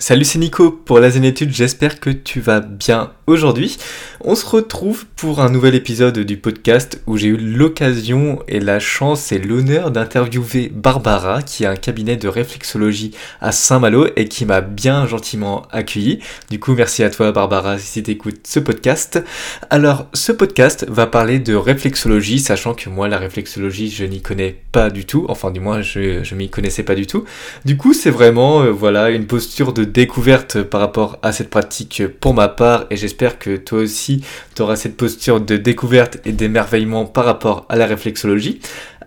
Salut, c'est Nico pour la Zénétude, j'espère que tu vas bien aujourd'hui. On se retrouve pour un nouvel épisode du podcast où j'ai eu l'occasion et la chance et l'honneur d'interviewer Barbara qui a un cabinet de réflexologie à Saint-Malo et qui m'a bien gentiment accueilli. Du coup, merci à toi Barbara si tu écoutes ce podcast. Alors, ce podcast va parler de réflexologie, sachant que moi, la réflexologie, je n'y connais pas du tout. Enfin, du moins, je, je m'y connaissais pas du tout. Du coup, c'est vraiment, euh, voilà, une posture de découverte par rapport à cette pratique pour ma part et j'espère que toi aussi tu auras cette posture de découverte et d'émerveillement par rapport à la réflexologie.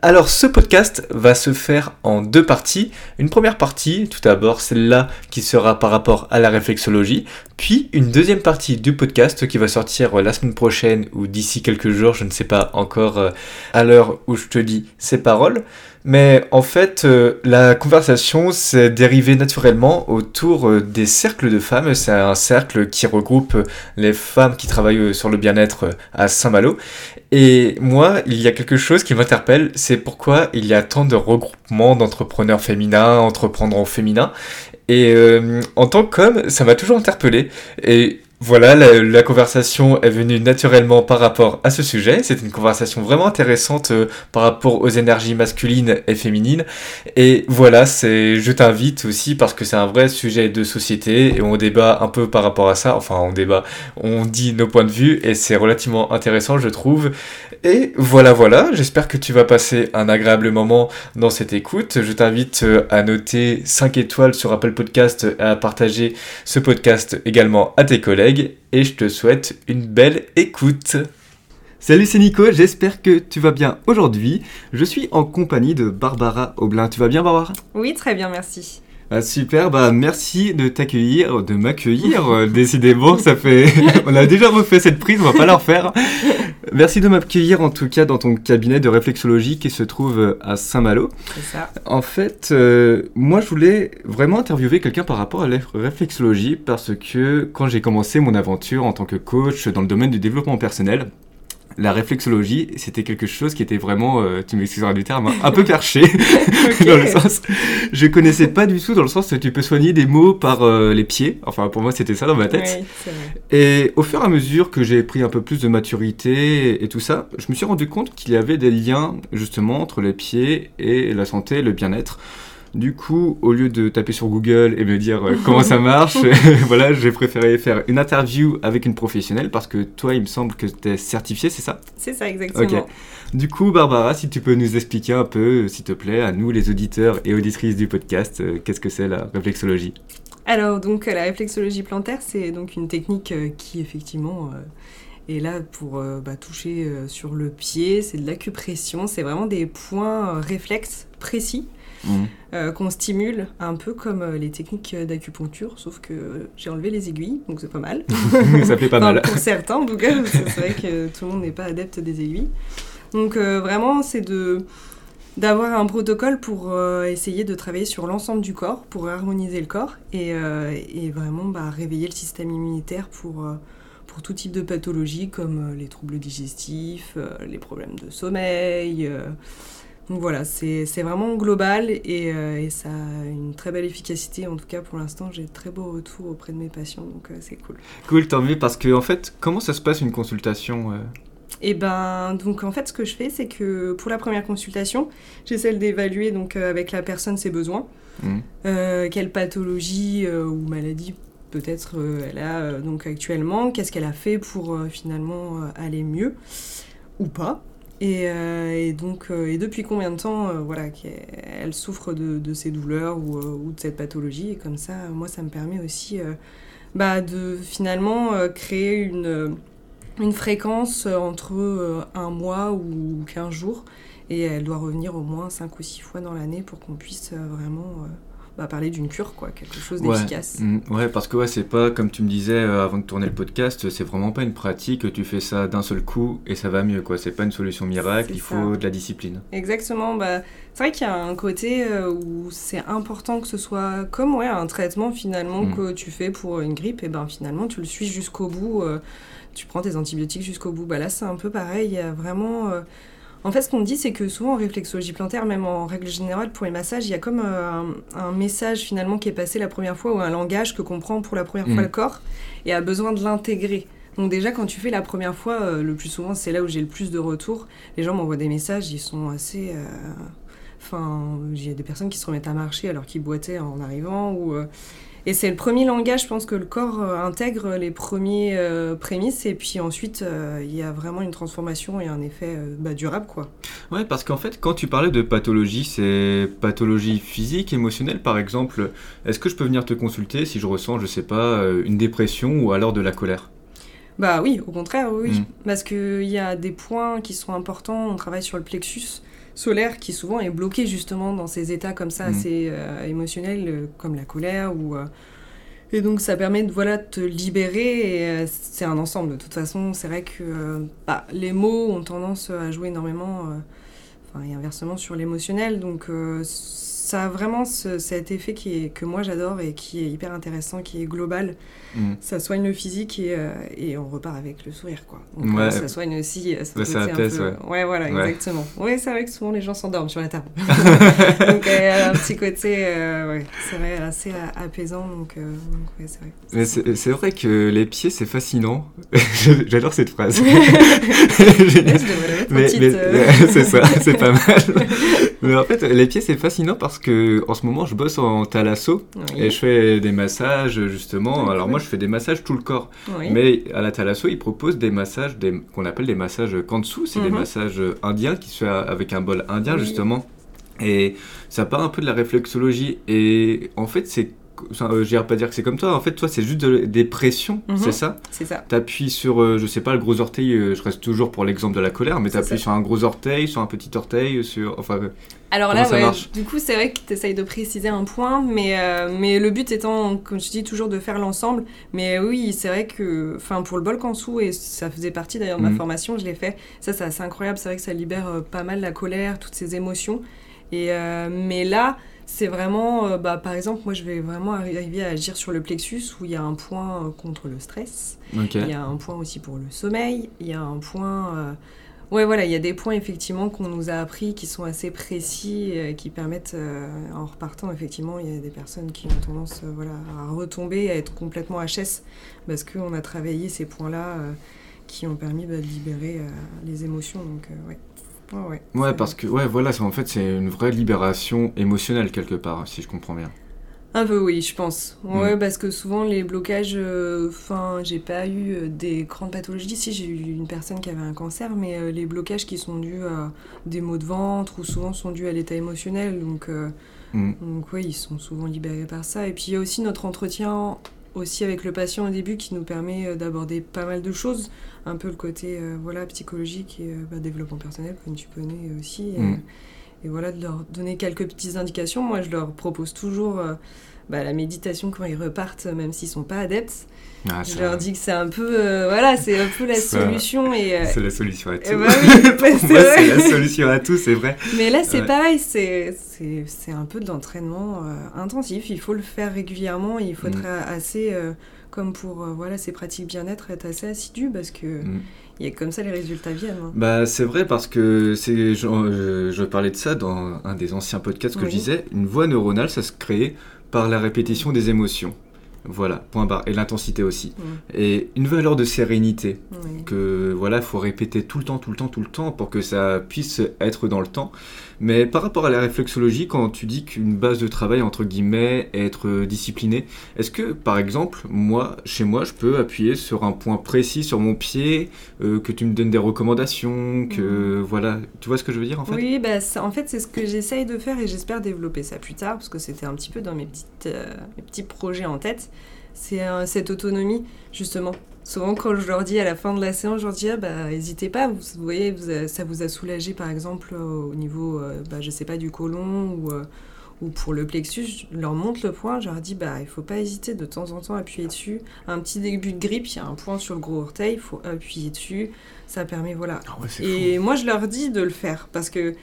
Alors ce podcast va se faire en deux parties. Une première partie, tout d'abord celle-là qui sera par rapport à la réflexologie, puis une deuxième partie du podcast qui va sortir la semaine prochaine ou d'ici quelques jours, je ne sais pas encore euh, à l'heure où je te dis ces paroles. Mais en fait, euh, la conversation s'est dérivée naturellement autour euh, des cercles de femmes. C'est un cercle qui regroupe les femmes qui travaillent sur le bien-être à Saint-Malo. Et moi, il y a quelque chose qui m'interpelle, c'est pourquoi il y a tant de regroupements d'entrepreneurs féminins, entrepreneurs féminins. Et euh, en tant qu'homme, ça m'a toujours interpellé. Et voilà, la, conversation est venue naturellement par rapport à ce sujet. C'est une conversation vraiment intéressante euh, par rapport aux énergies masculines et féminines. Et voilà, c'est, je t'invite aussi parce que c'est un vrai sujet de société et on débat un peu par rapport à ça. Enfin, on débat, on dit nos points de vue et c'est relativement intéressant, je trouve. Et voilà, voilà. J'espère que tu vas passer un agréable moment dans cette écoute. Je t'invite euh, à noter 5 étoiles sur Apple Podcast et à partager ce podcast également à tes collègues et je te souhaite une belle écoute. Salut, c'est Nico, j'espère que tu vas bien aujourd'hui. Je suis en compagnie de Barbara Aublin. Tu vas bien, Barbara? Oui, très bien, merci. Ah, super, bah merci de t'accueillir, de m'accueillir. Euh, décidément, ça fait. on a déjà refait cette prise, on va pas la refaire. Merci de m'accueillir en tout cas dans ton cabinet de réflexologie qui se trouve à Saint-Malo. C'est ça. En fait, euh, moi je voulais vraiment interviewer quelqu'un par rapport à la réflexologie parce que quand j'ai commencé mon aventure en tant que coach dans le domaine du développement personnel, la réflexologie, c'était quelque chose qui était vraiment, euh, tu m'excuseras du terme, hein, un peu perché, dans le sens, je connaissais pas du tout dans le sens que tu peux soigner des mots par euh, les pieds, enfin pour moi c'était ça dans ma tête. Et au fur et à mesure que j'ai pris un peu plus de maturité et tout ça, je me suis rendu compte qu'il y avait des liens justement entre les pieds et la santé, le bien-être. Du coup, au lieu de taper sur Google et me dire euh, comment ça marche, voilà, j'ai préféré faire une interview avec une professionnelle parce que toi, il me semble que tu es certifié, c'est ça? C'est ça, exactement. Ok. Du coup, Barbara, si tu peux nous expliquer un peu, s'il te plaît, à nous, les auditeurs et auditrices du podcast, euh, qu'est-ce que c'est la réflexologie? Alors, donc, la réflexologie plantaire, c'est donc une technique euh, qui, effectivement, est là pour bah, toucher sur le pied. C'est de l'acupression. C'est vraiment des points réflexes précis Mhm. euh, qu'on stimule un peu comme euh, les techniques d'acupuncture, sauf que j'ai enlevé les aiguilles, donc c'est pas mal. Ça fait pas Enfin, mal. Pour certains, en tout cas, c'est vrai que tout le monde n'est pas adepte des aiguilles. Donc euh, vraiment, c'est de d'avoir un protocole pour euh, essayer de travailler sur l'ensemble du corps, pour harmoniser le corps et, euh, et vraiment bah, réveiller le système immunitaire pour, euh, pour tout type de pathologie comme euh, les troubles digestifs, euh, les problèmes de sommeil. Donc voilà, c'est vraiment global et, euh, et ça a une très belle efficacité. En tout cas, pour l'instant, j'ai très beaux retours auprès de mes patients, donc euh, c'est cool. Cool, tant mieux, parce que en fait, comment ça se passe une consultation euh? Et ben, donc en fait, ce que je fais, c'est que pour la première consultation, j'essaie d'évaluer donc avec la personne ses besoins. Euh, quelle pathologie euh, ou maladie peut-être euh, elle a donc actuellement, qu'est-ce qu'elle a fait pour finalement aller mieux ou pas. Et, euh, et donc, euh, et depuis combien de temps, euh, voilà, qu'elle elle souffre de, ces douleurs ou, de cette pathologie. Et comme ça, moi, ça me permet aussi bah, de finalement créer une, une fréquence entre un mois ou 15 jours. Et elle doit revenir au moins 5 ou 6 fois dans l'année pour qu'on puisse vraiment bah, parler d'une cure, quoi, quelque chose d'efficace. Mm, Ouais, parce que ouais, c'est pas comme tu me disais euh, avant de tourner le podcast, c'est vraiment pas une pratique. Tu fais ça d'un seul coup et ça va mieux, quoi. C'est pas une solution miracle. Il ça. faut de la discipline. Exactement. Bah, c'est vrai qu'il y a un côté euh, où c'est important que ce soit comme ouais, un traitement finalement Mm. que tu fais pour une grippe. Et ben finalement, tu le suis jusqu'au bout. euh, tu prends tes antibiotiques jusqu'au bout. Bah, là, c'est un peu pareil. Il y a vraiment. Euh, En fait, ce qu'on dit, c'est que souvent en réflexologie plantaire, même en règle générale, pour les massages, il y a comme euh, un, un message finalement qui est passé la première fois ou un langage que comprend pour la première Mm. fois le corps et a besoin de l'intégrer. Donc déjà, quand tu fais la première fois, euh, le plus souvent, c'est là où j'ai le plus de retours. Les gens m'envoient des messages, ils sont assez... euh, Enfin, il y a des personnes qui se remettent à marcher alors qu'ils boitaient en arrivant. Ou, euh, Et c'est le premier langage, je pense, que le corps euh, intègre les premiers euh, prémices. Et puis ensuite, euh, il y a vraiment une transformation et un effet euh, bah, durable, quoi. Ouais, parce qu'en fait, quand tu parlais de pathologie, c'est pathologie physique, émotionnelle, par exemple. Est-ce que je peux venir te consulter si je ressens, je sais pas, euh, une dépression ou alors de la colère? Bah oui, au contraire, oui. oui. Mm. Parce qu'il y a des points qui sont importants. On travaille sur le plexus solaire qui souvent est bloqué justement dans ces états comme ça Mm. assez euh, émotionnels, euh, comme la colère ou. euh, Et donc ça permet de voilà, de te libérer et c'est un ensemble. De toute façon, c'est vrai que bah, les mots ont tendance à jouer énormément, enfin, et inversement sur l'émotionnel. Donc ça a vraiment ce- cet effet qui est, que moi j'adore et qui est hyper intéressant, qui est global Mm. ça soigne le physique et, euh, et on repart avec le sourire quoi. Donc Ouais. ça soigne aussi euh, ça côté un apaise, peu- ouais. voilà Ouais. exactement. Ouais c'est vrai que souvent les gens s'endorment sur la table. donc euh, un petit côté euh, ouais, c'est vrai assez apaisant donc, donc ouais c'est vrai. Mais c'est c'est vrai que les pieds, c'est fascinant. J'adore cette phrase. Je devrais mettre Mais, c'est ça, c'est pas mal. Mais en fait, les pieds, c'est fascinant parce que en ce moment, je bosse en thalasso Oui, et je fais des massages justement. Ah, Alors moi, je fais des massages tout le corps. oui. Mais à la thalasso, ils proposent des massages des- qu'on appelle des massages kansu. C'est des Mhm. massages indiens qui se fait avec un bol indien justement. Et ça part un peu de la réflexologie. Et en fait, c'est. Euh, Je n'irais pas dire que c'est comme toi. En fait, toi, c'est juste de- des pressions, Mhm. c'est ça c'est ça. T'appuies sur, euh, je sais pas, le gros orteil, euh, je reste toujours pour l'exemple de la colère, mais C'est t'appuies ça. sur un gros orteil, sur un petit orteil, sur. Enfin, euh, Alors là, ça ouais, du coup, c'est vrai que tu essayes de préciser un point, mais, euh, mais le but étant, comme je dis, toujours de faire l'ensemble. Mais oui, c'est vrai que, enfin, pour le bol Kansou, et ça faisait partie d'ailleurs de ma Mhm. formation, je l'ai fait. Ça, c'est assez incroyable. C'est vrai que ça libère pas mal la colère, toutes ces émotions. Et, mais là, c'est vraiment, euh, bah, par exemple, moi, je vais vraiment arri- arriver à agir sur le plexus où il y a un point euh, contre le stress. Il y a un point aussi pour le sommeil. Il y a un point. euh, Ouais, voilà, il y a des points effectivement qu'on nous a appris qui sont assez précis, euh, qui permettent, euh, en repartant, effectivement, il y a des personnes qui ont tendance voilà, à retomber, à être complètement HS, parce qu'on a travaillé ces points-là qui ont permis bah, de libérer les émotions. Donc, ouais. Ouais, ouais, Ouais, c'est- parce que, ouais, voilà, c'est- en fait, c'est une vraie libération émotionnelle quelque part, si je comprends bien. Un peu oui, je pense. Ouais, Mm. parce que souvent les blocages, enfin, j'ai pas eu euh, des grandes pathologies. Si j'ai eu une personne qui avait un cancer, mais euh, les blocages qui sont dus à des maux de ventre ou souvent sont dus à l'état émotionnel. Donc, euh, Mm. donc oui, ils sont souvent libérés par ça. Et puis il y a aussi notre entretien aussi avec le patient au début qui nous permet euh, d'aborder pas mal de choses. Un peu le côté euh, voilà psychologique et euh, bah, développement personnel comme tu connais aussi. Mm. Et voilà, de leur donner quelques petites indications. Moi, je leur propose toujours euh, bah, la méditation quand ils repartent, même s'ils sont pas adeptes. Ah, je leur dis que c'est un peu, euh, voilà, c'est un peu la solution. Et, euh, C'est la solution à tout. ben oui, bah, c'est la solution à tout, c'est vrai. Mais là, c'est Ouais. pareil, c'est c'est- un peu de l'entraînement intensif. Il faut le faire régulièrement. et Il faut Mm. être a- assez, comme pour voilà, ces pratiques bien-être, être assez assidu parce que Mm. Il a comme ça les résultats viennent. hein. Bah, c'est vrai parce que c'est, je, parlais de ça dans un des anciens podcasts que je disais. Une voie neuronale, ça se crée par la répétition des émotions. Voilà, point barre. Et l'intensité aussi. Mm. Et une valeur de sérénité. Oui. que voilà, faut répéter tout le temps, tout le temps, tout le temps pour que ça puisse être dans le temps. Mais par rapport à la réflexologie, quand tu dis qu'une base de travail entre guillemets est être euh, discipliné, est-ce que par exemple, moi, chez moi, je peux appuyer sur un point précis sur mon pied, euh, que tu me donnes des recommandations, que voilà, tu vois ce que je veux dire en fait? Oui, bah, ça- en fait, c'est ce que j'essaye de faire et j'espère développer ça plus tard parce que c'était un petit peu dans mes, petites, euh, mes petits projets en tête. C'est euh, cette autonomie, justement. Souvent, quand je leur dis à la fin de la séance, je leur dis ah, bah, n'hésitez pas, vous, vous voyez, vous a- ça vous a soulagé par exemple au niveau, euh, bah, je sais pas, du côlon ou, euh, ou pour le plexus. Je leur montre le point, je leur dis bah, il faut pas hésiter de temps en temps à appuyer dessus. Un petit début de grippe, il y a un point sur le gros orteil, il faut appuyer dessus. Ça permet, voilà, Ah ouais, et moi, je leur dis de le faire parce que,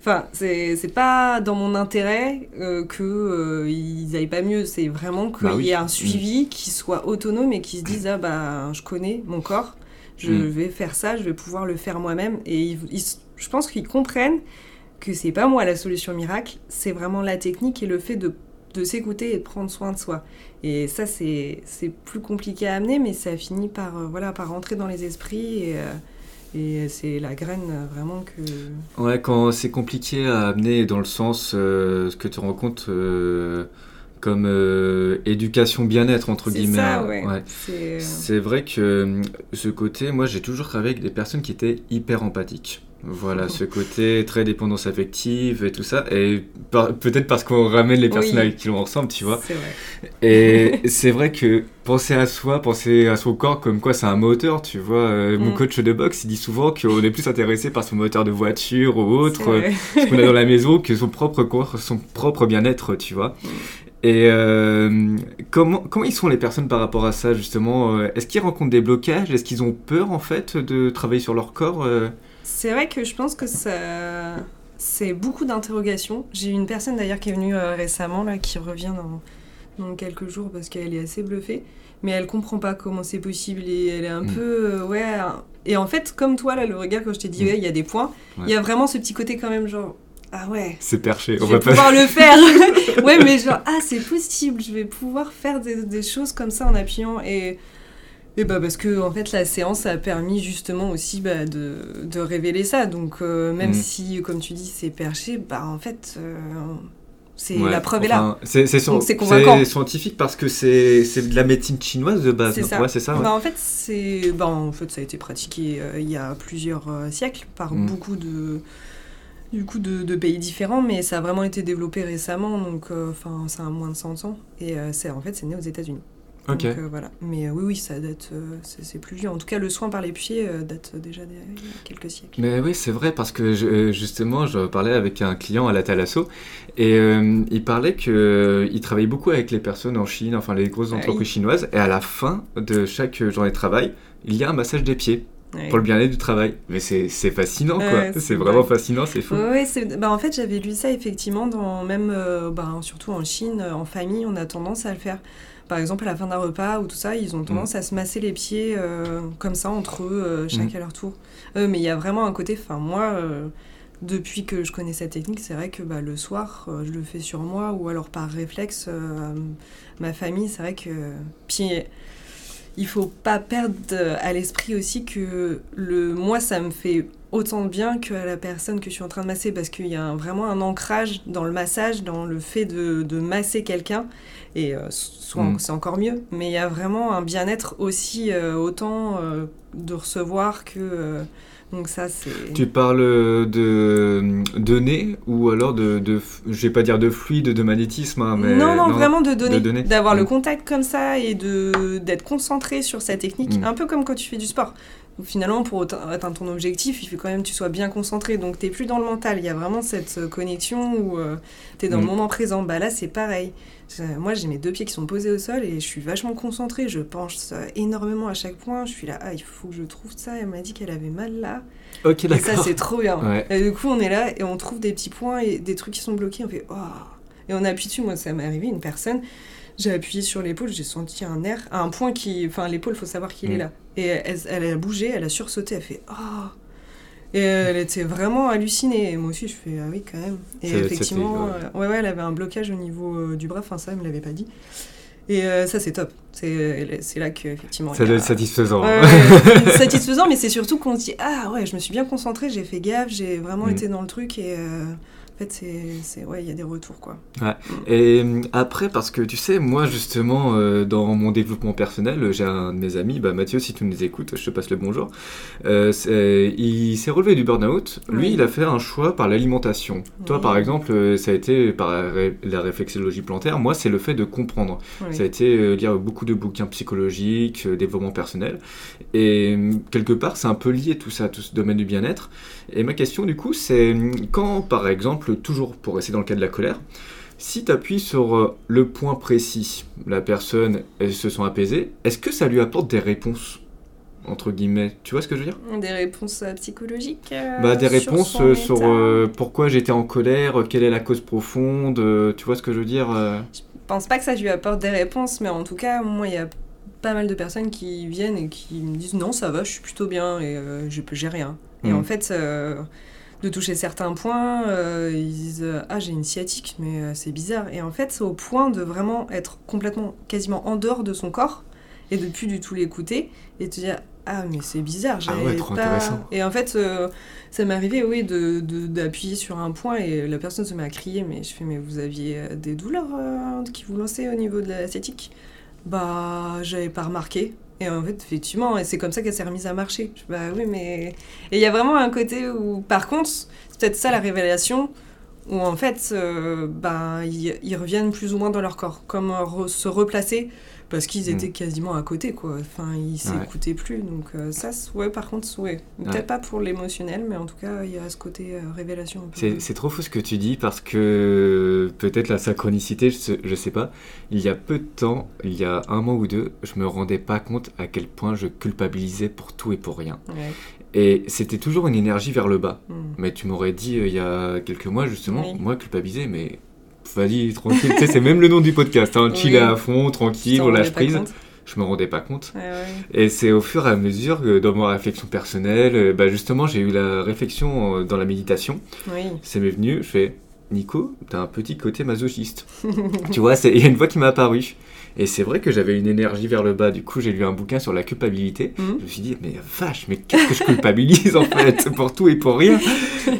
enfin, c'est pas dans mon intérêt euh, que euh, ils aillent pas mieux. C'est vraiment qu'il Bah oui. y ait un suivi qui soit autonome et qui se dise ah bah je connais mon corps, je Mm. vais faire ça, je vais pouvoir le faire moi-même. Et ils- ils- je pense qu'ils comprennent que c'est pas moi la solution miracle, c'est vraiment la technique et le fait de, de s'écouter et de prendre soin de soi. Et ça, c'est plus compliqué à amener, mais ça finit par, euh, voilà, par rentrer dans les esprits. Et, euh, et c'est la graine euh, vraiment que. Ouais, quand c'est compliqué à amener dans le sens, ce que tu rends compte comme éducation bien-être, entre guillemets. Ça, ouais. C'est vrai que ce côté, moi j'ai toujours travaillé avec des personnes qui étaient hyper empathiques. Voilà, ce côté très dépendance affective et tout ça. Et peut-être parce qu'on ramène les personnages qui l'ont ensemble, tu vois. C'est vrai. Et c'est vrai que penser à soi, penser à son corps comme quoi c'est un moteur, tu vois. Euh, mon mm. coach de boxe, il dit souvent qu'on est plus intéressé par son moteur de voiture ou autre, ce qu'on a dans la maison, que son propre corps, son propre bien-être, tu vois. Mm. Et euh, comment, comment ils sont les personnes par rapport à ça, justement euh, Est-ce qu'ils rencontrent des blocages? Est-ce qu'ils ont peur, en fait, de travailler sur leur corps c'est vrai que je pense que ça. C'est beaucoup d'interrogations. J'ai une personne d'ailleurs qui est venue euh, récemment, là, qui revient dans, dans quelques jours parce qu'elle est assez bluffée. Mais elle comprend pas comment c'est possible et elle est un mm. peu. Euh, ouais. Et en fait, comme toi, là, le regard, quand je t'ai dit, mm. il y a des points, il y a vraiment ce petit côté quand même, genre. Ah ouais. C'est perché. On je vais pouvoir le faire. ouais, mais genre, ah, c'est possible. Je vais pouvoir faire des, des choses comme ça en appuyant. Et et bah parce que en fait la séance a permis justement aussi bah, de, de, révéler ça. Donc euh, même mm. si comme tu dis c'est perché, bah en fait euh, c'est la preuve est là. C'est convaincant. scientifique parce que c'est de la médecine chinoise de base. C'est ça. ça bah, en fait c'est bah, en fait ça a été pratiqué euh, il y a plusieurs siècles par mm. beaucoup de du coup de, de, pays différents, mais ça a vraiment été développé récemment, donc enfin ça a moins de 100 ans, et en fait c'est né aux États-Unis. Ok. Euh, voilà. Mais euh, oui, oui, ça date, euh, c'est plus vieux. En tout cas, le soin par les pieds date déjà d'il y a quelques siècles. Mais oui, c'est vrai, parce que justement, je parlais avec un client à la Thalasso, et il parlait qu'il travaillait beaucoup avec les personnes en Chine, enfin les grosses ah entreprises chinoises, et à la fin de chaque journée de travail, il y a un massage des pieds. pour le bien-être du travail. Mais c'est fascinant, quoi. c'est vraiment fascinant, c'est fou. Oui, bah, en fait, j'avais lu ça effectivement, dans, même bah, surtout en Chine, en famille, on a tendance à le faire par exemple, à la fin d'un repas ou tout ça, ils ont tendance mm. à se masser les pieds euh, comme ça entre eux, euh, mm. à leur tour. Euh, mais il y a vraiment un côté, enfin, moi, depuis que je connais cette technique, c'est vrai que bah, le soir, je le fais sur moi ou alors par réflexe, ma famille, c'est vrai que. Puis, il faut pas perdre à l'esprit aussi que le moi, ça me fait autant de bien que à la personne que je suis en train de masser parce qu'il y a vraiment un ancrage dans le massage, dans le fait de, de masser quelqu'un. Et euh, soit mm. c'est encore mieux, mais il y a vraiment un bien-être aussi euh, autant euh, de recevoir que. donc ça c'est. Tu parles de donner ou alors de, de je vais pas dire de fluide, de magnétisme, hein, mais non, non, vraiment de donner, d'avoir le mm. contact comme ça et de d'être concentré sur sa technique, mm. un peu comme quand tu fais du sport finalement, pour atteindre ton objectif, il faut quand même que tu sois bien concentré. Donc, tu n'es plus dans le mental. Il y a vraiment cette euh, connexion où euh, tu es dans le mm. moment présent. Bah là, c'est pareil. Moi, j'ai mes deux pieds qui sont posés au sol et je suis vachement concentrée. Je pense énormément à chaque point. Je suis là, ah, il faut que je trouve ça. Elle m'a dit qu'elle avait mal là. Ok, d'accord. Et ça, c'est trop bien. Et du coup, on est là et on trouve des petits points et des trucs qui sont bloqués. On fait, oh. Et on appuie dessus. Moi, ça m'est arrivé, une personne j'ai appuyé sur l'épaule, j'ai senti un à un point qui. Enfin, l'épaule, faut savoir qu'il est mm. là. Et elle, a bougé, elle a sursauté, elle fait Oh Et elle était vraiment hallucinée. Et moi aussi, je fais Ah oui, quand même. Et effectivement, euh, ouais. ouais, elle avait un blocage au niveau euh, du bras, enfin, ça, elle me l'avait pas dit. Et euh, ça, c'est top. C'est là que, effectivement. Ça doit être satisfaisant. satisfaisant, mais c'est surtout qu'on se dit Ah ouais, je me suis bien concentrée, j'ai fait gaffe, j'ai vraiment mm. été dans le truc et fait, c'est, ouais, il y a des retours, quoi. Ouais. Et euh, après, parce que tu sais, moi, justement, euh, dans mon développement personnel, j'ai un de mes amis, bah, Mathieu, si tu nous écoutes, je te passe le bonjour. Euh, il s'est relevé du burn-out. Lui, il a fait un choix par l'alimentation. Toi, par exemple, ça a été par la réflexologie plantaire. Moi, c'est le fait de comprendre. Ça a été lire beaucoup de bouquins psychologiques, développement personnel. Et quelque part, c'est un peu lié tout ça, tout ce domaine du bien-être. Et ma question, du coup, c'est quand, par exemple, toujours pour rester dans le cas de la colère, si tu appuies sur euh, le point précis, la personne, elle se sent apaisée, est-ce que ça lui apporte des réponses entre guillemets? Tu vois ce que je veux dire? Des réponses euh, psychologiques euh, bah, Des réponses sur, pourquoi j'étais en colère, quelle est la cause profonde, tu vois ce que je veux dire Je pense pas que ça lui apporte des réponses, mais en tout cas, moi, il y a pas mal de personnes qui viennent et qui me disent non, ça va, je suis plutôt bien et j'ai rien. Et en mm. fait, de toucher certains points, euh, ils disent Ah, j'ai une sciatique, mais euh, c'est bizarre. Et en fait, c'est au point de vraiment être complètement, quasiment en dehors de son corps et de plus du tout l'écouter et de te dire Ah, mais c'est bizarre, Ah ouais, j'avais trop pas. intéressant. Et en fait, euh, ça m'est arrivé, oui, de- de- d'appuyer sur un point et la personne se met à crier. Mais je fais Mais vous aviez des douleurs euh, qui vous lançaient au niveau de la sciatique? Bah, j'avais pas remarqué. Et en fait, effectivement, et c'est comme ça qu'elle s'est remise à marcher. Bah oui, mais. Et il y a vraiment un côté où, par contre, c'est peut-être ça la révélation, où en fait, euh, ben, ils, reviennent plus ou moins dans leur corps, comme euh, se replacer, parce qu'ils Mm. étaient quasiment à côté, quoi. Enfin, ils s'écoutaient plus. Donc, euh, ça, ouais, par contre, ouais. Peut-être Ouais. pas pour l'émotionnel, mais en tout cas, il y a ce côté euh, révélation. C'est trop fou ce que tu dis parce que peut-être la synchronicité, je sais, je sais pas. Il y a peu de temps, il y a un mois ou deux, je me rendais pas compte à quel point je culpabilisais pour tout et pour rien. Ouais. Et c'était toujours une énergie vers le bas. Mm. Mais tu m'aurais dit euh, il y a quelques mois justement, Oui. moi culpabiliser, mais vas-y tranquille. tu sais, c'est même le nom du podcast, hein, chill Oui. à fond, tranquille, on lâche prise. Je me rendais pas compte. Ouais, ouais. Et c'est au fur et à mesure que dans ma réflexion personnelle, euh, bah justement j'ai eu la réflexion euh, dans la méditation. Oui. Ça m'est venu, je fais Nico, t'as un petit côté masochiste. tu vois, il y a une voix qui m'est apparue. Et c'est vrai que j'avais une énergie vers le bas. Du coup, j'ai lu un bouquin sur la culpabilité. Mhm. Je me suis dit, mais vache, mais qu'est-ce que je culpabilise en fait pour tout et pour rien.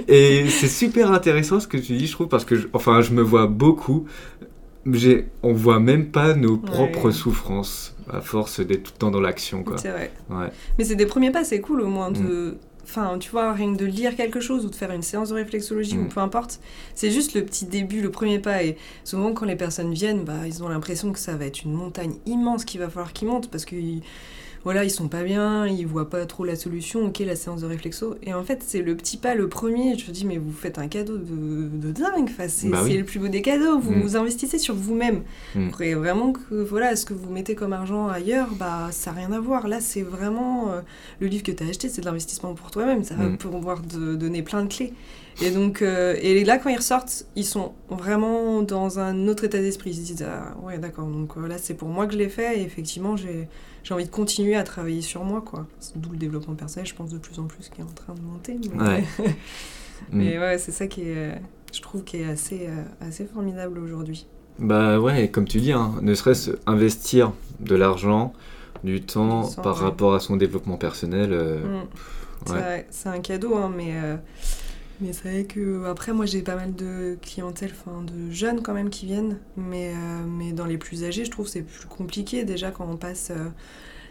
Et c'est super intéressant ce que tu dis, je trouve, parce que, je- enfin, je me vois beaucoup. J'ai, on voit même pas nos propres Ouais. souffrances à force d'être tout le temps dans l'action, quoi. C'est vrai. Ouais. Mais c'est des premiers pas, c'est cool au moins Mm. de. Enfin, tu vois, rien que de lire quelque chose ou de faire une séance de réflexologie Mm. ou peu importe, c'est juste le petit début, le premier pas. Et souvent, quand les personnes viennent, bah, ils ont l'impression que ça va être une montagne immense qu'il va falloir qu'ils montent parce que voilà, ils sont pas bien, ils voient pas trop la solution. Ok, la séance de réflexo. Et en fait, c'est le petit pas, le premier. Je me dis, mais vous faites un cadeau de, de dingue. Enfin, c'est Bah oui. le plus beau des cadeaux. Vous Mm. vous investissez sur vous-même. Mm. Vous croyez vraiment que voilà, ce que vous mettez comme argent ailleurs, bah ça n'a rien à voir. Là, c'est vraiment euh, le livre que tu as acheté, c'est de l'investissement pour toi-même. Ça va Mm. pouvoir te donner plein de clés. Et donc, euh, et là, quand ils ressortent, ils sont vraiment dans un autre état d'esprit. Ils se disent, ah, ouais, d'accord, donc euh, là, c'est pour moi que je l'ai fait. Et effectivement, j'ai j'ai envie de continuer à travailler sur moi, quoi. D'où le développement personnel, je pense, de plus en plus, qui est en train de monter. Mais Ouais. mais ouais, c'est ça qui est, euh, je trouve, qui est assez, euh, assez formidable aujourd'hui. Bah ouais, comme tu dis, hein, ne serait-ce investir de l'argent, du temps par ouais. rapport à son développement personnel. euh, Mm. C'est ouais. vrai, c'est un cadeau, hein, mais, mais c'est vrai que après moi j'ai pas mal de clientèle, enfin de jeunes quand même qui viennent, mais, euh, mais dans les plus âgés je trouve que c'est plus compliqué déjà quand on passe euh,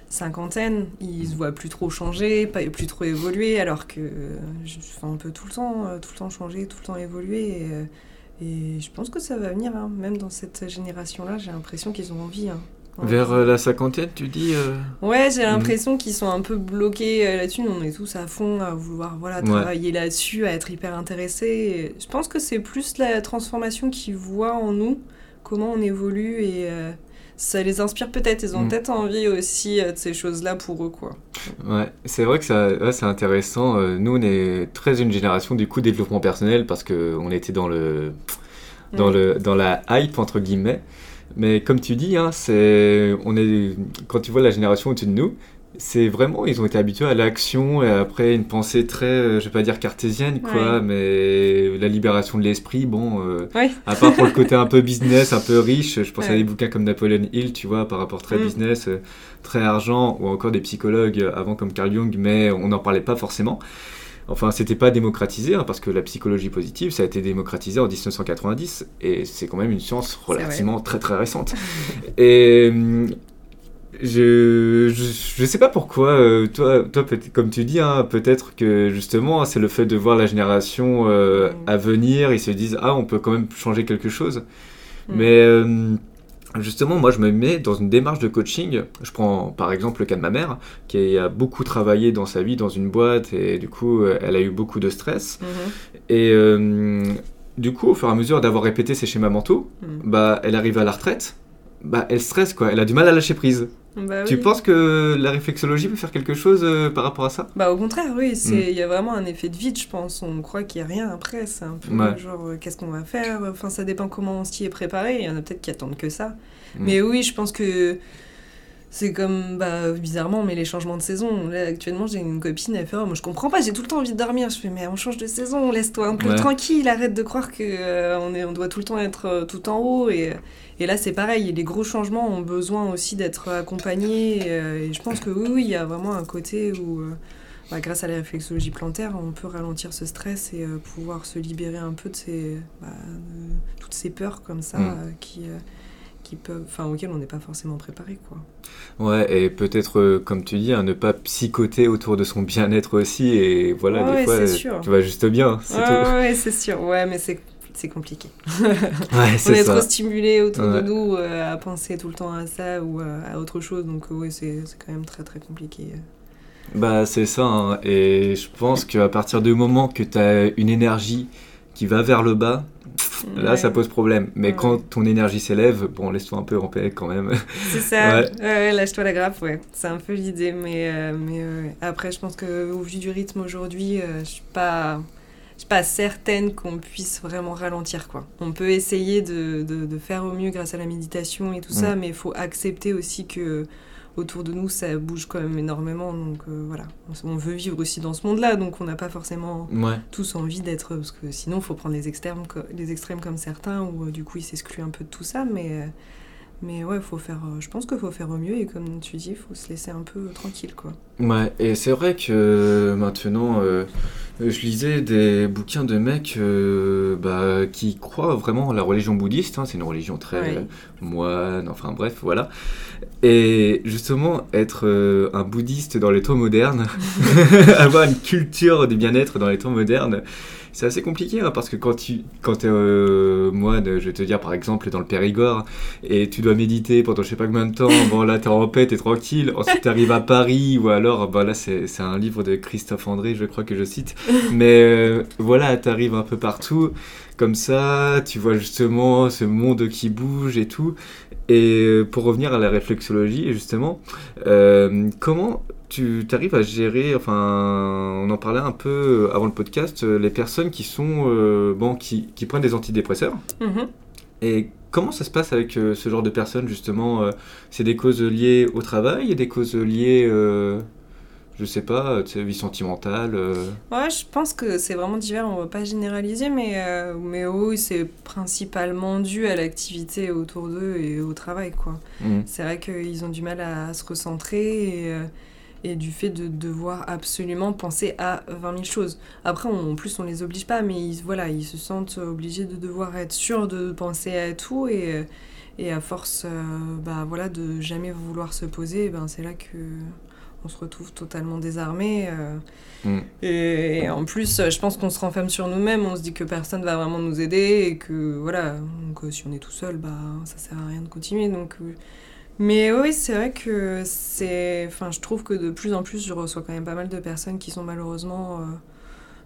cinquantaine, ils se voient plus trop changer, pas plus trop évoluer, alors que enfin, on peut tout le temps, euh, tout le temps changer, tout le temps évoluer. Et, et je pense que ça va venir, hein, même dans cette génération-là, j'ai l'impression qu'ils ont envie. hein. Vers euh, la cinquantaine, tu dis euh, Ouais, j'ai Mhm. l'impression qu'ils sont un peu bloqués euh, là-dessus. On est tous à fond à vouloir voilà, Ouais. travailler là-dessus, à être hyper intéressés. Et je pense que c'est plus la transformation qu'ils voient en nous, comment on évolue et euh, ça les inspire peut-être. Ils ont Mhm. peut-être envie aussi euh, de ces choses-là pour eux, quoi. Ouais, c'est vrai que ça, ouais, c'est intéressant. Nous, on est très une génération du coup développement personnel parce que on était dans le dans le dans la hype entre guillemets. Mais comme tu dis, hein, c'est on est quand tu vois la génération au-dessus de nous, c'est vraiment ils ont été habitués à l'action et après une pensée très, euh, je vais pas dire cartésienne quoi, Ouais. mais la libération de l'esprit, bon. euh. À part pour le côté un peu business, un peu riche, je pense à des bouquins comme Napoleon Hill, tu vois, par rapport très Mm. business, euh, très argent, ou encore des psychologues euh, avant comme Carl Jung, mais on n'en parlait pas forcément. Enfin, c'était pas démocratisé, hein, parce que la psychologie positive, ça a été démocratisé en 1990, et c'est quand même une science relativement très très récente. et hum, je, je, je sais pas pourquoi, euh, toi, toi comme tu dis, hein, peut-être que justement, c'est le fait de voir la génération euh, Mm. à venir, ils se disent, ah, on peut quand même changer quelque chose. Mm. Mais euh, justement, moi, je me mets dans une démarche de coaching. Je prends par exemple le cas de ma mère, qui a beaucoup travaillé dans sa vie dans une boîte, et du coup, euh, elle a eu beaucoup de stress. Mhm. Et euh, du coup, au fur et à mesure d'avoir répété ses schémas mentaux, Mhm. bah, elle arrive à la retraite. Bah, elle stresse quoi, elle a du mal à lâcher prise. Bah Tu oui. penses que la réflexologie peut faire quelque chose euh, par rapport à ça? Bah au contraire, oui, c'est Mm. il y a vraiment un effet de vide, je pense. On croit qu'il y a rien après, c'est un peu Ouais. genre euh, qu'est-ce qu'on va faire? Enfin, ça dépend comment on s'y est préparé. Il y en a peut-être qui attendent que ça. Mm. Mais oui, je pense que c'est comme, bah, bizarrement, mais les changements de saison. Là, actuellement, j'ai une copine, elle fait oh, Moi, je comprends pas, j'ai tout le temps envie de dormir. Je fais Mais on change de saison, laisse-toi un peu tranquille, arrête de croire qu'on euh, on est, on doit tout le temps être euh, tout en haut. Et, et là, c'est pareil, les gros changements ont besoin aussi d'être accompagnés. Et, euh, je pense que oui, oui, il y a vraiment un côté où, bah, grâce à la réflexologie plantaire, on peut ralentir ce stress et pouvoir se libérer un peu de, ces, bah, toutes ces peurs comme ça mm. qui qui peuvent, enfin, auxquels on n'est pas forcément préparé, quoi. Ouais, et peut-être, euh, comme tu dis, à ne pas psychoter autour de son bien-être aussi, et voilà, des fois, tu vas juste bien, c'est tout. Ouais, c'est sûr, ouais, mais c'est c'est compliqué. ouais, on est trop stimulé autour de nous euh, à penser tout le temps à ça ou à, autre chose, donc euh, ouais, c'est quand même très très compliqué. Bah c'est ça, hein. et je pense qu'à partir du moment que tu as une énergie qui va vers le bas, Là, ça pose problème. Mais quand ton énergie s'élève, bon, laisse-toi un peu ramper quand même. C'est ça. Ouais. lâche-toi la grappe, ouais. C'est un peu l'idée. Mais, euh, mais après, je pense qu'au vu du rythme aujourd'hui, euh, je suis pas. Je suis pas certaine qu'on puisse vraiment ralentir quoi. On peut essayer de, de, faire au mieux grâce à la méditation et tout ça, mais il faut accepter aussi que autour de nous, ça bouge quand même énormément. Donc euh, voilà, on veut vivre aussi dans ce monde-là, donc on n'a pas forcément tous envie d'être. Parce que sinon, il faut prendre les extrêmes, les extrêmes comme certains, où euh, du coup, ils s'excluent un peu de tout ça. Mais, euh, mais ouais, faut faire, je pense qu'il faut faire au mieux, et comme tu dis, il faut se laisser un peu tranquille. quoi. Ouais, et c'est vrai que maintenant. Je lisais des bouquins de mecs euh, bah, qui croient vraiment à la religion bouddhiste. Hein. c'est une religion très moine, enfin bref, voilà. Et justement, être euh, un bouddhiste dans les temps modernes, avoir une culture du bien-être dans les temps modernes, c'est assez compliqué hein, parce que quand tu quand es euh, moine, je vais te dire par exemple dans le Périgord et tu dois méditer pendant je sais pas combien de temps, bon là t'es en paix, t'es tranquille, ensuite t'arrives à Paris ou alors bah là c'est un livre de Christophe André je crois que je cite, mais euh, voilà t'arrives un peu partout comme ça, tu vois justement ce monde qui bouge et tout. Et euh, pour revenir à la réflexologie, justement, euh, comment tu arrives à gérer, enfin, on en parlait un peu avant le podcast, euh, les personnes qui sont, bon, qui, qui, prennent des antidépresseurs. Mm-hmm. Et comment ça se passe avec ce genre de personnes, justement C'est des causes liées au travail et des causes liées je sais pas, tu sais, vie sentimentale euh. Ouais, je pense que c'est vraiment divers, on va pas généraliser, mais, euh, mais oui, c'est principalement dû à l'activité autour d'eux et au travail, quoi. Mmh. C'est vrai qu'ils ont du mal à, se recentrer et, euh, et, du fait de devoir absolument penser à 20 000 choses. Après, en plus, on les oblige pas, mais ils, voilà, ils se sentent obligés de devoir être sûrs de penser à tout et, et à force bah, voilà, de jamais vouloir se poser, ben, c'est là que on se retrouve totalement désarmé. Euh. Mm. Et, en plus, je pense qu'on se renferme sur nous-mêmes, on se dit que personne va vraiment nous aider et que voilà, donc, euh, si on est tout seul, bah, ça sert à rien de continuer. Donc, euh. Mais oui, c'est vrai que c'est. Enfin, je trouve que de plus en plus, je reçois quand même pas mal de personnes qui sont malheureusement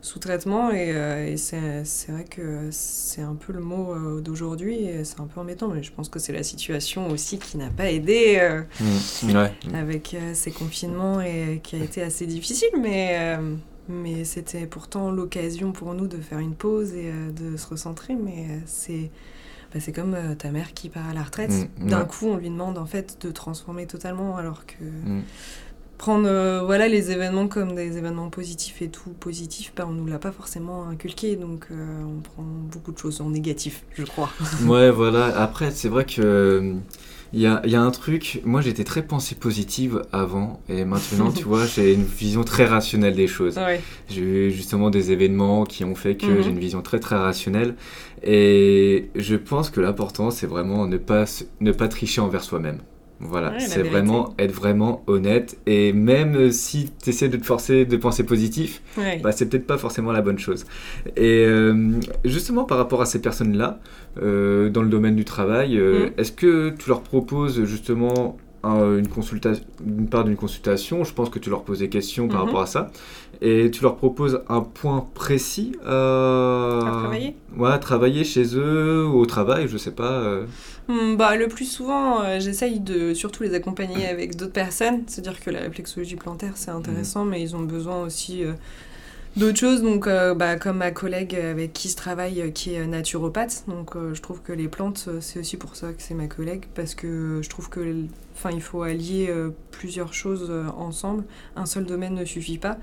sous traitement et, euh, c'est vrai que c'est un peu le mot euh, d'aujourd'hui et c'est un peu embêtant mais je pense que c'est la situation aussi qui n'a pas aidé euh, mmh. avec ces confinements et qui a été assez difficile mais mais c'était pourtant l'occasion pour nous de faire une pause et de se recentrer mais c'est bah, c'est comme ta mère qui part à la retraite. Mmh. d'un coup on lui demande en fait de transformer totalement alors que mmh prendre euh, voilà les événements comme des événements positifs et tout positif bah, on nous l'a pas forcément inculqué donc euh, on prend beaucoup de choses en négatif je crois. Ouais voilà. Après c'est vrai que il y a, y a, un truc moi j'étais très pensée positive avant et maintenant tu vois j'ai une vision très rationnelle des choses. J'ai eu justement des événements qui ont fait que mhm. j'ai une vision très très rationnelle et je pense que l'important c'est vraiment ne pas ne pas tricher envers soi-même voilà, c'est vraiment être vraiment honnête. Et même si tu essaies de te forcer de penser positif, bah, c'est peut-être pas forcément la bonne chose. Et euh, justement, par rapport à ces personnes-là, euh, dans le domaine du travail, euh, mm. est-ce que tu leur proposes justement une, consultation, une part d'une consultation Je pense que tu leur poses des questions par mm-hmm. rapport à ça. Et tu leur proposes un point précis à travailler Ouais, travailler chez eux, au travail, je sais pas. Hmm, bah, le plus souvent, euh, j'essaye de surtout les accompagner avec d'autres personnes. C'est-à-dire que la réflexologie plantaire, c'est intéressant, mhm. mais ils ont besoin aussi euh, D'autres choses, donc, euh, bah, comme ma collègue avec qui je travaille, euh, qui est naturopathe, donc euh, je trouve que les plantes, euh, c'est aussi pour ça que c'est ma collègue, parce que je trouve que, enfin, il faut allier euh, plusieurs choses euh, ensemble. Un seul domaine ne suffit pas.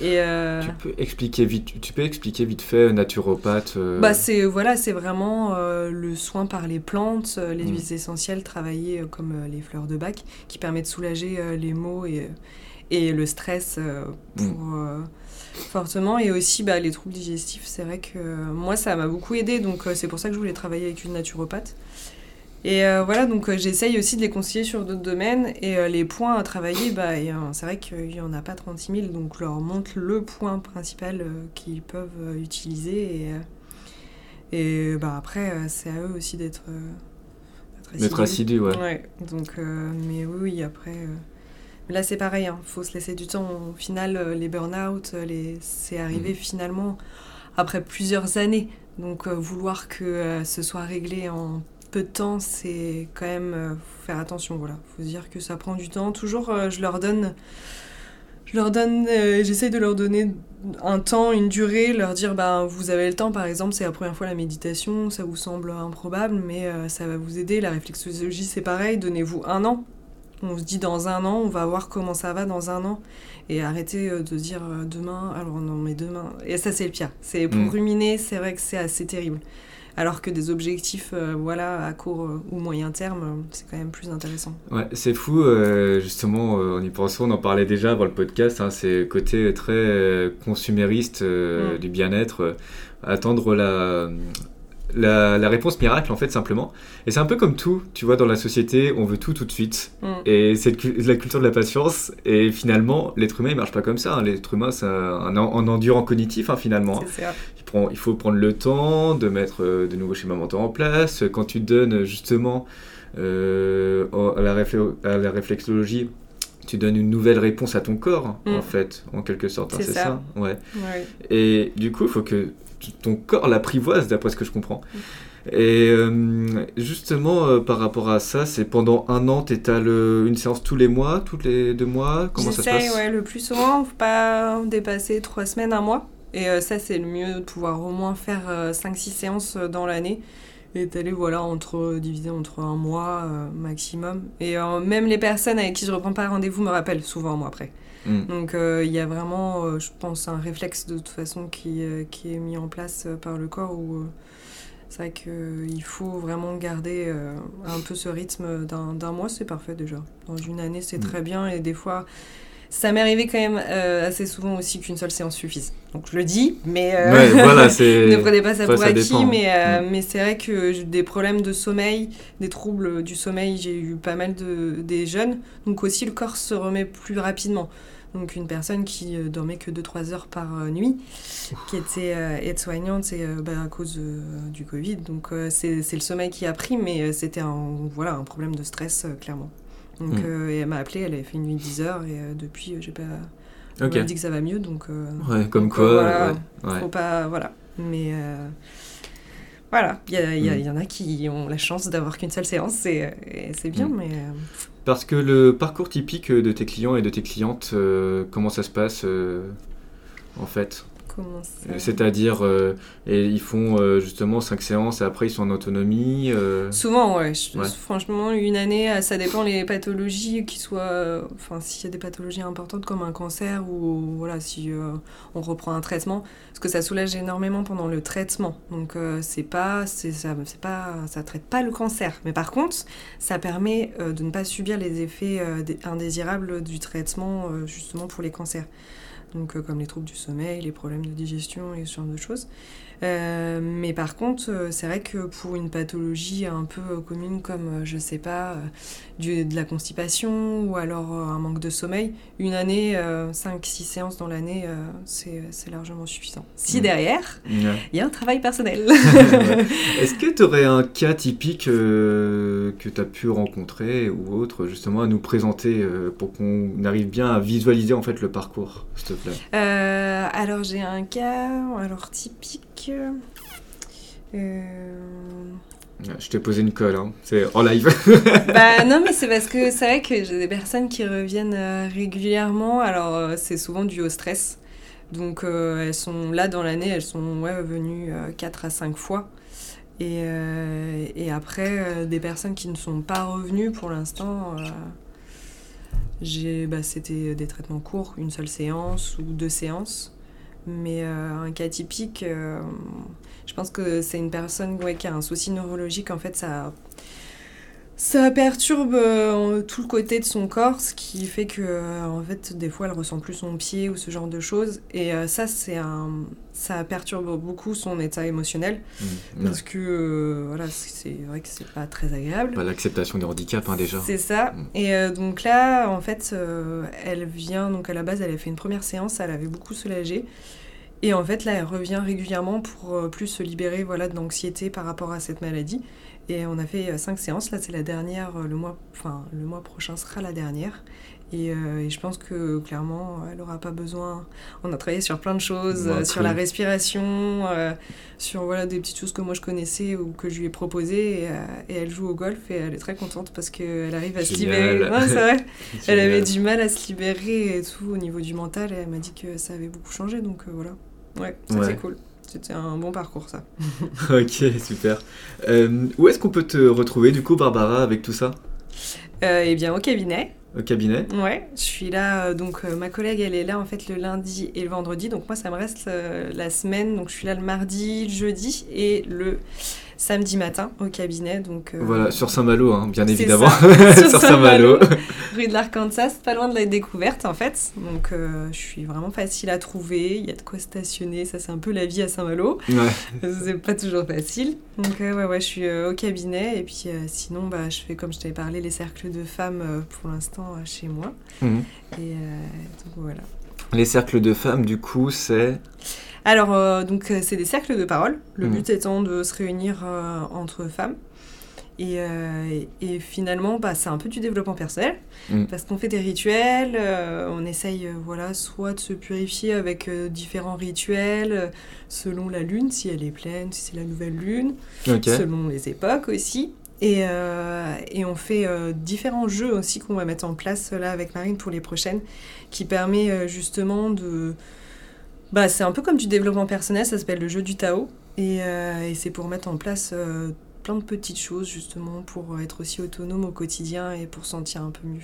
Et euh, Tu peux expliquer vite, tu peux expliquer vite fait euh, naturopathe. euh, bah, c'est voilà, c'est vraiment euh, le soin par les plantes, euh, les Mm. huiles essentielles travaillées euh, comme euh, les fleurs de bac, qui permettent de soulager euh, les maux et, et le stress euh, pour euh, fortement. Et aussi bah, les troubles digestifs. C'est vrai que euh, moi, ça m'a beaucoup aidé, donc euh, c'est pour ça que je voulais travailler avec une naturopathe. Et euh, voilà, donc j'essaye aussi de les conseiller sur d'autres domaines. Et les points à travailler, bah, c'est vrai qu'il n'y en a pas 36 000, donc je leur montre le point principal qu'ils peuvent utiliser. Et, et bah, après, c'est à eux aussi d'être D'être assidu, ouais. Ouais, donc, mais oui, oui, après. Mais là, c'est pareil, il faut se laisser du temps. Au final, euh, les burn-out, euh, les... c'est arrivé Mhm. finalement après plusieurs années. Donc, euh, vouloir que euh, ce soit réglé en peu de temps, c'est quand même. euh, faut faire attention, voilà. faut se dire que ça prend du temps. Toujours, je leur donne. Je leur donne, j'essaye de leur donner un temps, une durée, leur dire bah vous avez le temps par exemple, c'est la première fois la méditation, ça vous semble improbable, mais ça va vous aider. La réflexologie c'est pareil, donnez-vous un an. On se dit dans un an, on va voir comment ça va dans un an. Et arrêtez euh, de dire euh, demain, alors non mais demain. Et ça c'est le pire. C'est pour Mm. ruminer, c'est vrai que c'est assez terrible. Alors que des objectifs euh, voilà, à court euh, ou moyen terme, euh, c'est quand même plus intéressant. Ouais, c'est fou, justement, en y pensant, on en parlait déjà avant le podcast, hein, c'est le côté très consumériste Mm. du bien-être, attendre la, la, la réponse miracle, en fait, simplement. Et c'est un peu comme tout, tu vois, dans la société, on veut tout tout de suite. Mm. Et c'est la culture de la patience, et finalement, l'être humain, il marche pas comme ça. hein. L'être humain, c'est un, en- un endurant cognitif, hein, finalement. hein. Il, prend- il faut prendre le temps de mettre euh, de nouveaux schémas mentaux en place. Quand tu donnes justement euh, à, la à la réflexologie, tu donnes une nouvelle réponse à ton corps, Mm. en fait, en quelque sorte. hein, C'est ça. ça, Ouais. Ouais. Et du coup, il faut que ton corps l'apprivoise, d'après ce que je comprends. Mm. Et euh, justement, euh, par rapport à ça, c'est pendant un an, tu étales euh, une séance tous les mois, tous les deux mois? Comment ça se passe? ouais, le plus souvent, faut pas dépasser trois semaines, un mois. Et euh, ça, c'est le mieux de pouvoir au moins faire 5-6 séances dans l'année. Et d'aller, voilà, entre, diviser entre un mois maximum. Et même les personnes avec qui je reprends pas rendez-vous me rappellent souvent, moi, après. Mm. Donc, euh, il y a vraiment, euh, je pense, un réflexe de toute façon qui, euh, qui est mis en place par le corps où c'est vrai qu'il faut vraiment garder un peu ce rythme d'un d'un mois, c'est parfait déjà. Dans une année, c'est Mm. très bien et des fois, ça m'est arrivé quand même euh, assez souvent aussi qu'une seule séance suffise. Donc je le dis, mais euh, Ouais, voilà, c'est. ne prenez pas ça pour ça acquis, dépend. mais, euh, Mm. mais c'est vrai que des problèmes de sommeil, des troubles du sommeil, j'ai eu pas mal de des jeunes, donc aussi le corps se remet plus rapidement. Donc une personne qui dormait que 2-3 heures par nuit, qui était aide-soignante c'est, euh, bah, à cause du Covid. Donc c'est le sommeil qui a pris, mais c'était un, voilà, un problème de stress, clairement. Donc Mm. euh, et elle m'a appelé, elle avait fait une nuit de 10 heures et euh, depuis euh, j'ai pas... On m'a dit que ça va mieux, donc... Ouais, comme Donc, quoi. voilà. ouais, faut pas voilà mais voilà il y, y Mm. il y en a qui ont la chance d'avoir qu'une seule séance et, et c'est bien Mm. mais Parce que le parcours typique de tes clients et de tes clientes, euh, comment ça se passe euh, en fait? Ça... C'est-à-dire, euh, et ils font euh, justement 5 séances et après ils sont en autonomie. euh, souvent ouais, je- Ouais. franchement une année euh, ça dépend les pathologies qui soient euh, enfin s'il y a des pathologies importantes comme un cancer ou voilà si euh, on reprend un traitement parce que ça soulage énormément pendant le traitement donc euh, c'est pas c'est ça c'est pas ça traite pas le cancer mais par contre ça permet euh, de ne pas subir les effets euh, dé- indésirables du traitement euh, justement pour les cancers donc euh, comme les troubles du sommeil, les problèmes de digestion et ce genre de choses. Euh, mais par contre, euh, c'est vrai que pour une pathologie un peu euh, commune comme, euh, je sais pas, euh, du, de la constipation ou alors euh, un manque de sommeil, une année, 5-6 séances dans l'année, euh, c'est largement suffisant. Si derrière, il y a un travail personnel. Est-ce que tu aurais un cas typique euh, que tu as pu rencontrer ou autre, justement, à nous présenter euh, pour qu'on arrive bien à visualiser en fait le parcours, s'il te plaît? Euh, alors j'ai un cas, alors typique. Euh... Je t'ai posé une colle, hein. c'est en live. bah non mais c'est parce que c'est vrai que j'ai des personnes qui reviennent euh, régulièrement. Alors euh, c'est souvent dû au stress. Donc elles sont là dans l'année, elles sont ouais, venues 4 à 5 fois. Et, et après, des personnes qui ne sont pas revenues pour l'instant, bah, c'était des traitements courts, une seule séance ou deux séances. Mais un cas typique, je pense que c'est une personne qui a un souci neurologique. En fait, ça ça perturbe euh, tout le côté de son corps, ce qui fait que, euh, en fait, des fois, elle ressent plus son pied ou ce genre de choses. Et euh, ça, c'est un, ça perturbe beaucoup son état émotionnel, mmh, parce que, voilà, c'est vrai que c'est pas très agréable. Bah, l'acceptation des handicaps, hein, déjà. C'est ça. Mmh. Et donc là, en fait, elle vient, donc à la base, elle a fait une première séance, ça l'avait beaucoup soulagée. Et en fait, là, elle revient régulièrement pour plus se libérer, voilà, de l'anxiété par rapport à cette maladie. Et on a fait euh, cinq séances. Là, c'est la dernière. Euh, le mois, enfin, le mois prochain sera la dernière. Et, euh, je pense que clairement, elle n'aura pas besoin. On a travaillé sur plein de choses, sur la respiration, sur voilà, des petites choses que moi je connaissais ou que je lui ai proposées. Et, elle joue au golf et elle est très contente parce qu'elle arrive à se libérer. vrai. elle avait du mal à se libérer et tout au niveau du mental. Et elle m'a dit que ça avait beaucoup changé. Donc voilà. Ouais, ça c'est cool. C'était un bon parcours, ça. ok, super. Euh, où est-ce qu'on peut te retrouver, du coup, Barbara, avec tout ça? Euh, Eh bien, au cabinet. Au cabinet Ouais, je suis là. Euh, donc, ma collègue, elle est là, en fait, le lundi et le vendredi. Donc, moi, ça me reste la semaine. Donc, je suis là le mardi, le jeudi et le samedi matin au cabinet. Donc, euh, Voilà, sur Saint-Malo, hein, bien évidemment. sur, Saint-Malo. rue de l'Arkansas, pas loin de la découverte en fait. Donc euh, je suis vraiment facile à trouver, il y a de quoi stationner, ça c'est un peu la vie à Saint-Malo. Ouais. c'est pas toujours facile. Donc euh, ouais, ouais, je suis au cabinet et puis sinon bah, je fais comme je t'avais parlé les cercles de femmes pour l'instant chez moi. Mhm. Et donc voilà. Les cercles de femmes, du coup, c'est alors, euh, donc, euh, c'est des cercles de parole. Le mmh. but étant de se réunir euh, entre femmes. Et, et, finalement, bah, c'est un peu du développement personnel. Mmh. Parce qu'on fait des rituels, on essaye voilà, soit de se purifier avec différents rituels, selon la lune, si elle est pleine, si c'est la nouvelle lune, selon les époques aussi. Et, et, on fait différents jeux aussi qu'on va mettre en place là avec Marine pour les prochaines, qui permet justement de, bah, c'est un peu comme du développement personnel, ça s'appelle le jeu du Tao. Et, euh, c'est pour mettre en place euh, plein de petites choses, justement, pour être aussi autonome au quotidien et pour sentir un peu mieux.